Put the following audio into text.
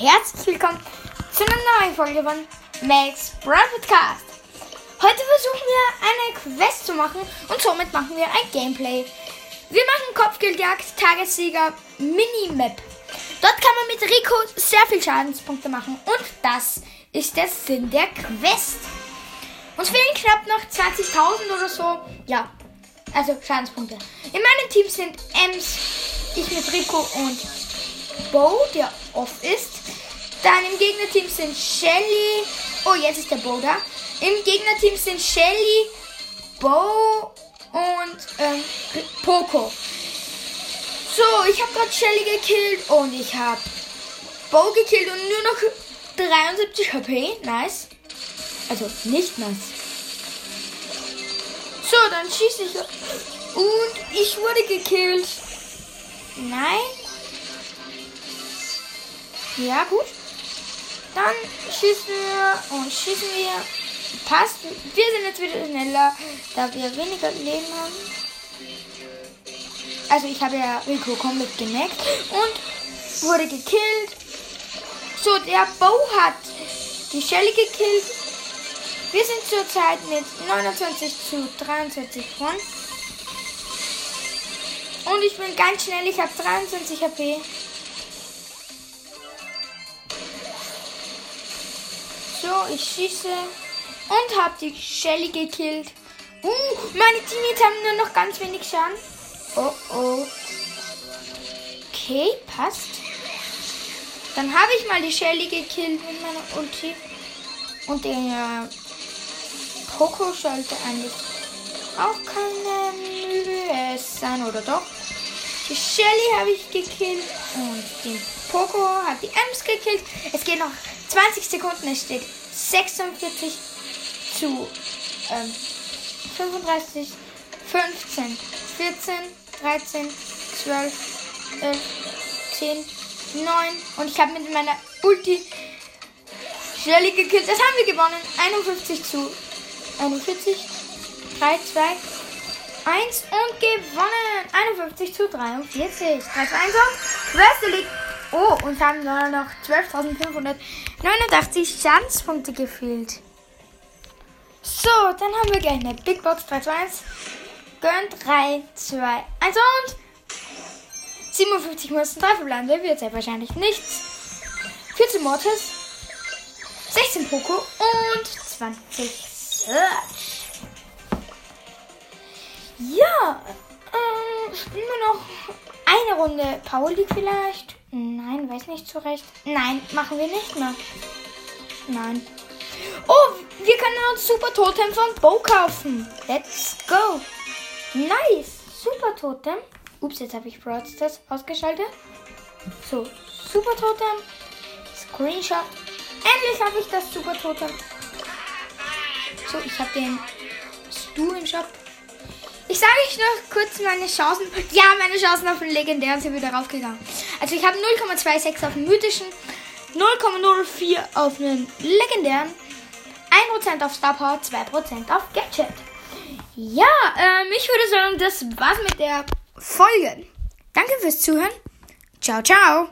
herzlich willkommen zu einer neuen Folge von Max Brown Podcast. Heute versuchen wir eine Quest zu machen und somit machen wir ein Gameplay. Wir machen Kopfgeldjagd, Tagessieger, Minimap. Dort kann man mit Rico sehr viel Schadenspunkte machen und das ist der Sinn der Quest. Uns fehlen knapp noch 20.000 oder so. Ja, also Schadenspunkte. In meinem Team sind Ems, ich mit Rico und Bo, der off ist. Dann im Gegnerteam sind Shelly. Oh, jetzt ist der Bo da. Im Gegnerteam sind Shelly, Bo und ähm, Poco. So, ich habe gerade Shelly gekillt und ich habe Bo gekillt und nur noch 73 HP. Nice. Also nicht nice. So, dann schieße ich. Und ich wurde gekillt. Nein. Ja, gut. Dann schießen wir und schießen wir. Passt. Wir sind jetzt wieder schneller, da wir weniger Leben haben. Also ich habe ja Rico komplett geneckt und wurde gekillt. So, der Bo hat die Shelly gekillt. Wir sind zurzeit mit 29 zu 23 von. Und ich bin ganz schnell, ich habe 23 HP. So, ich schieße und habe die Shelly gekillt. Uh, meine Teammates haben nur noch ganz wenig Schaden. Oh oh. Okay, passt. Dann habe ich mal die Shelly gekillt mit meiner Ulti. Und der Poco sollte eigentlich auch keine Mühe sein, oder doch? Die Shelly habe ich gekillt und den Poco hat die Ems gekillt. Es geht noch 20 Sekunden. Es steht 46 zu ähm, 35, 15, 14, 13, 12, 11, 10, 9 und ich habe mit meiner Ulti Shelly gekillt. Das haben wir gewonnen. 51 zu 41, 3, 2, 1 und gewonnen. 51 zu 43. 3 zu 1 und Quest liegt. Oh, und haben noch 12.589 Schadenspunkte gefehlt. So, dann haben wir gleich eine Big Box 3 zu 1. Gönn 3, 2, 1 und 57 mussten 3 verbleiben. Wird sehr wahrscheinlich nichts. 14 Mortis, 16 Poco und 20 Search. Ja, wir noch eine Runde League vielleicht? Nein, weiß nicht so recht. Nein, machen wir nicht mehr. Nein. Oh, wir können uns Super Totem von Bo kaufen. Let's go. Nice. Super Totem. Ups, jetzt habe ich Broadstars ausgeschaltet. So, Super Totem. Screenshot. Endlich habe ich das Super Totem. So, ich habe den Stu im Shop. Ich sage euch noch kurz meine Chancen. Ja, meine Chancen auf den legendären sind wieder raufgegangen. Also ich habe 0,26 auf den mythischen, 0,04 auf den legendären, 1% auf Star Power, 2% auf Gadget. Ja, ähm, ich würde sagen, das war's mit der Folge. Danke fürs Zuhören. Ciao, ciao.